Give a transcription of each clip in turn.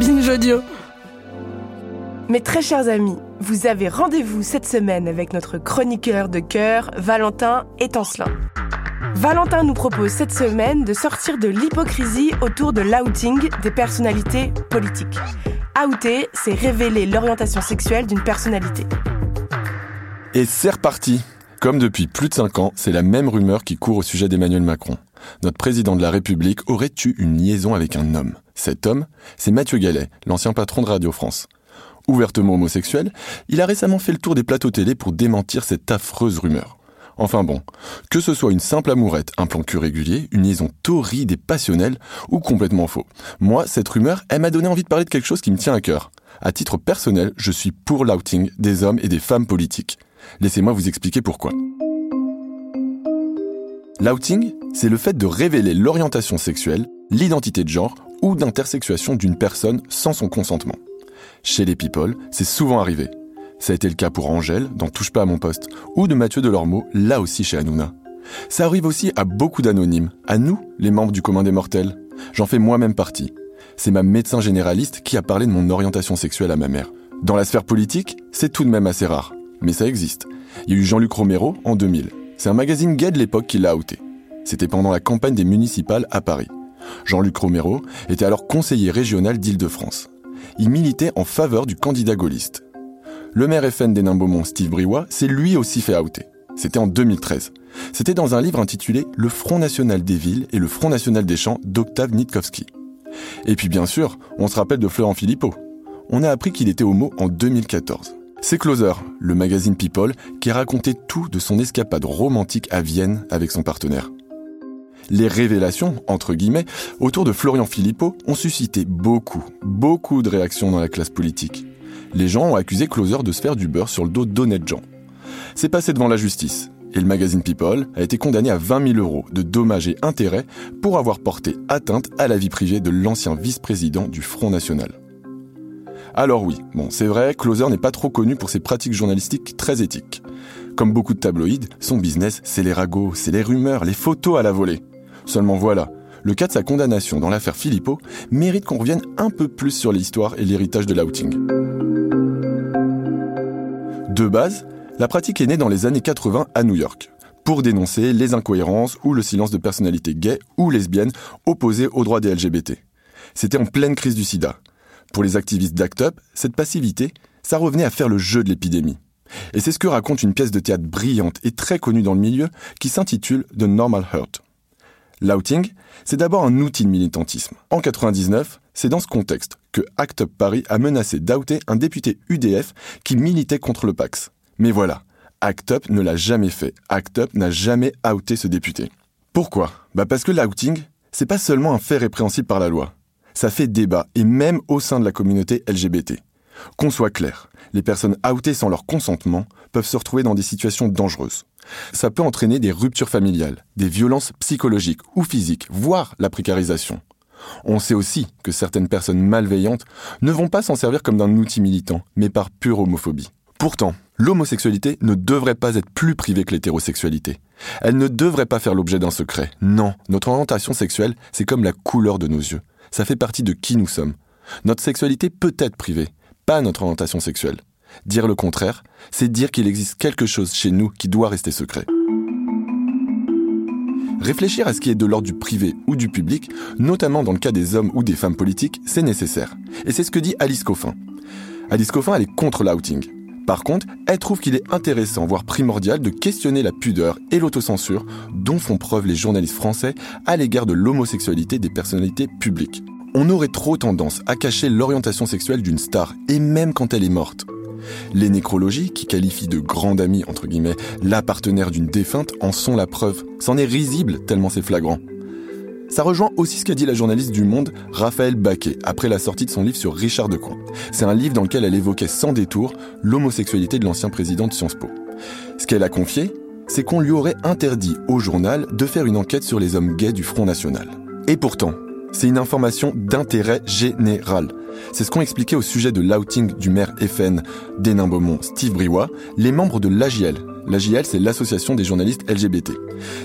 Binge audio. Mes très chers amis, vous avez rendez-vous cette semaine avec notre chroniqueur de cœur, Valentin Étancelin. Valentin nous propose cette semaine de sortir de l'hypocrisie autour de l'outing des personnalités politiques. Outer, c'est révéler l'orientation sexuelle d'une personnalité. Et c'est reparti Comme depuis plus de 5 ans, c'est la même rumeur qui court au sujet d'Emmanuel Macron. Notre président de la République aurait eu une liaison avec un homme. Cet homme, c'est Mathieu Gallet, l'ancien patron de Radio France. Ouvertement homosexuel, il a récemment fait le tour des plateaux télé pour démentir cette affreuse rumeur. Enfin bon, que ce soit une simple amourette, un plan cul régulier, une liaison torride et passionnelle, ou complètement faux. Moi, cette rumeur, elle m'a donné envie de parler de quelque chose qui me tient à cœur. À titre personnel, je suis pour l'outing des hommes et des femmes politiques. Laissez-moi vous expliquer pourquoi. L'outing, c'est le fait de révéler l'orientation sexuelle, l'identité de genre ou d'intersexuation d'une personne sans son consentement. Chez les people, c'est souvent arrivé. Ça a été le cas pour Angèle, dans Touche pas à mon poste, ou de Mathieu Delormeau, là aussi chez Hanouna. Ça arrive aussi à beaucoup d'anonymes, à nous, les membres du commun des mortels. J'en fais moi-même partie. C'est ma médecin généraliste qui a parlé de mon orientation sexuelle à ma mère. Dans la sphère politique, c'est tout de même assez rare. Mais ça existe. Il y a eu Jean-Luc Romero en 2000. C'est un magazine gay de l'époque qui l'a outé. C'était pendant la campagne des municipales à Paris. Jean-Luc Romero était alors conseiller régional d'Île-de-France. Il militait en faveur du candidat gaulliste. Le maire FN des Nains-Beaumont, Steve Briouat, s'est lui aussi fait outer. C'était en 2013. C'était dans un livre intitulé Le Front National des Villes et le Front National des Champs d'Octave Nitkowski. Et puis bien sûr, on se rappelle de Florent Philippot. On a appris qu'il était homo en 2014. C'est Closer, le magazine People, qui a raconté tout de son escapade romantique à Vienne avec son partenaire. Les révélations, entre guillemets, autour de Florian Philippot ont suscité beaucoup, beaucoup de réactions dans la classe politique. Les gens ont accusé Closer de se faire du beurre sur le dos d'honnêtes gens. C'est passé devant la justice, et le magazine People a été condamné à 20 000 euros de dommages et intérêts pour avoir porté atteinte à la vie privée de l'ancien vice-président du Front National. Alors oui, bon, c'est vrai, Closer n'est pas trop connu pour ses pratiques journalistiques très éthiques. Comme beaucoup de tabloïds, son business, c'est les ragots, c'est les rumeurs, les photos à la volée. Seulement voilà, le cas de sa condamnation dans l'affaire Philippot mérite qu'on revienne un peu plus sur l'histoire et l'héritage de l'outing. De base, la pratique est née dans les années 80 à New York, pour dénoncer les incohérences ou le silence de personnalités gays ou lesbiennes opposées aux droits des LGBT. C'était en pleine crise du sida. Pour les activistes d'ACT UP, cette passivité, ça revenait à faire le jeu de l'épidémie. Et c'est ce que raconte une pièce de théâtre brillante et très connue dans le milieu qui s'intitule The Normal Hurt. L'outing, c'est d'abord un outil de militantisme. En 99, c'est dans ce contexte que ACT UP Paris a menacé d'outer un député UDF qui militait contre le Pax. Mais voilà, ACT UP ne l'a jamais fait. ACT UP n'a jamais outé ce député. Pourquoi? Bah parce que l'outing, c'est pas seulement un fait répréhensible par la loi. Ça fait débat, et même au sein de la communauté LGBT. Qu'on soit clair, les personnes outées sans leur consentement peuvent se retrouver dans des situations dangereuses. Ça peut entraîner des ruptures familiales, des violences psychologiques ou physiques, voire la précarisation. On sait aussi que certaines personnes malveillantes ne vont pas s'en servir comme d'un outil militant, mais par pure homophobie. Pourtant, l'homosexualité ne devrait pas être plus privée que l'hétérosexualité. Elle ne devrait pas faire l'objet d'un secret. Non, notre orientation sexuelle, c'est comme la couleur de nos yeux. Ça fait partie de qui nous sommes. Notre sexualité peut être privée, pas notre orientation sexuelle. Dire le contraire, c'est dire qu'il existe quelque chose chez nous qui doit rester secret. Réfléchir à ce qui est de l'ordre du privé ou du public, notamment dans le cas des hommes ou des femmes politiques, c'est nécessaire. Et c'est ce que dit Alice Coffin. Alice Coffin, elle est contre l'outing. Par contre, elle trouve qu'il est intéressant, voire primordial, de questionner la pudeur et l'autocensure dont font preuve les journalistes français à l'égard de l'homosexualité des personnalités publiques. On aurait trop tendance à cacher l'orientation sexuelle d'une star, et même quand elle est morte. Les nécrologies, qui qualifient de grande amie, entre guillemets, la partenaire d'une défunte, en sont la preuve. C'en est risible, tellement c'est flagrant. Ça rejoint aussi ce qu'a dit la journaliste du Monde, Raphaël Baquet, après la sortie de son livre sur Richard Decoing. C'est un livre dans lequel elle évoquait sans détour l'homosexualité de l'ancien président de Sciences Po. Ce qu'elle a confié, c'est qu'on lui aurait interdit au journal de faire une enquête sur les hommes gays du Front National. Et pourtant, c'est une information d'intérêt général. C'est ce qu'ont expliqué au sujet de l'outing du maire FN d'Hénin-Beaumont, Steve Briouat, les membres de l'AJL. L'AJL, c'est l'association des journalistes LGBT.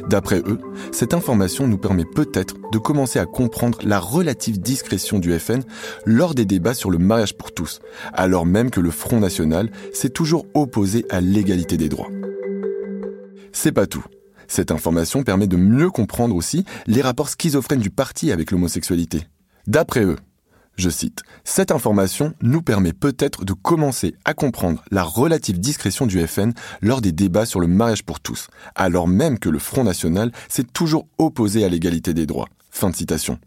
D'après eux, cette information nous permet peut-être de commencer à comprendre la relative discrétion du FN lors des débats sur le mariage pour tous, alors même que le Front National s'est toujours opposé à l'égalité des droits. C'est pas tout. Cette information permet de mieux comprendre aussi les rapports schizophrènes du parti avec l'homosexualité. D'après eux, je cite, Cette information nous permet peut-être de commencer à comprendre la relative discrétion du FN lors des débats sur le mariage pour tous, alors même que le Front National s'est toujours opposé à l'égalité des droits. Fin de citation.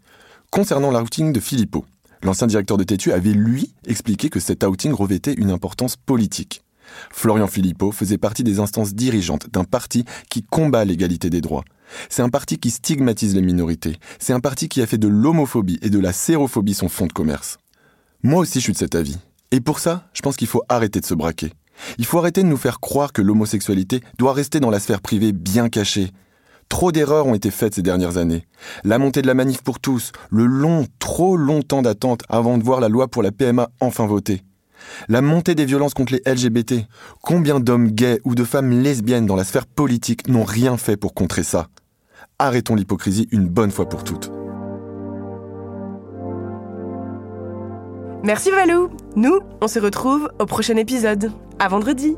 Concernant l'outing de Philippot, l'ancien directeur de Tétu avait lui expliqué que cet outing revêtait une importance politique. Florian Philippot faisait partie des instances dirigeantes d'un parti qui combat l'égalité des droits. C'est un parti qui stigmatise les minorités. C'est un parti qui a fait de l'homophobie et de la sérophobie son fonds de commerce. Moi aussi, je suis de cet avis. Et pour ça, je pense qu'il faut arrêter de se braquer. Il faut arrêter de nous faire croire que l'homosexualité doit rester dans la sphère privée bien cachée. Trop d'erreurs ont été faites ces dernières années. La montée de la manif pour tous, le long, trop long temps d'attente avant de voir la loi pour la PMA enfin votée. La montée des violences contre les LGBT. Combien d'hommes gays ou de femmes lesbiennes dans la sphère politique n'ont rien fait pour contrer ça? Arrêtons l'hypocrisie une bonne fois pour toutes. Merci Valou. Nous, on se retrouve au prochain épisode. À vendredi.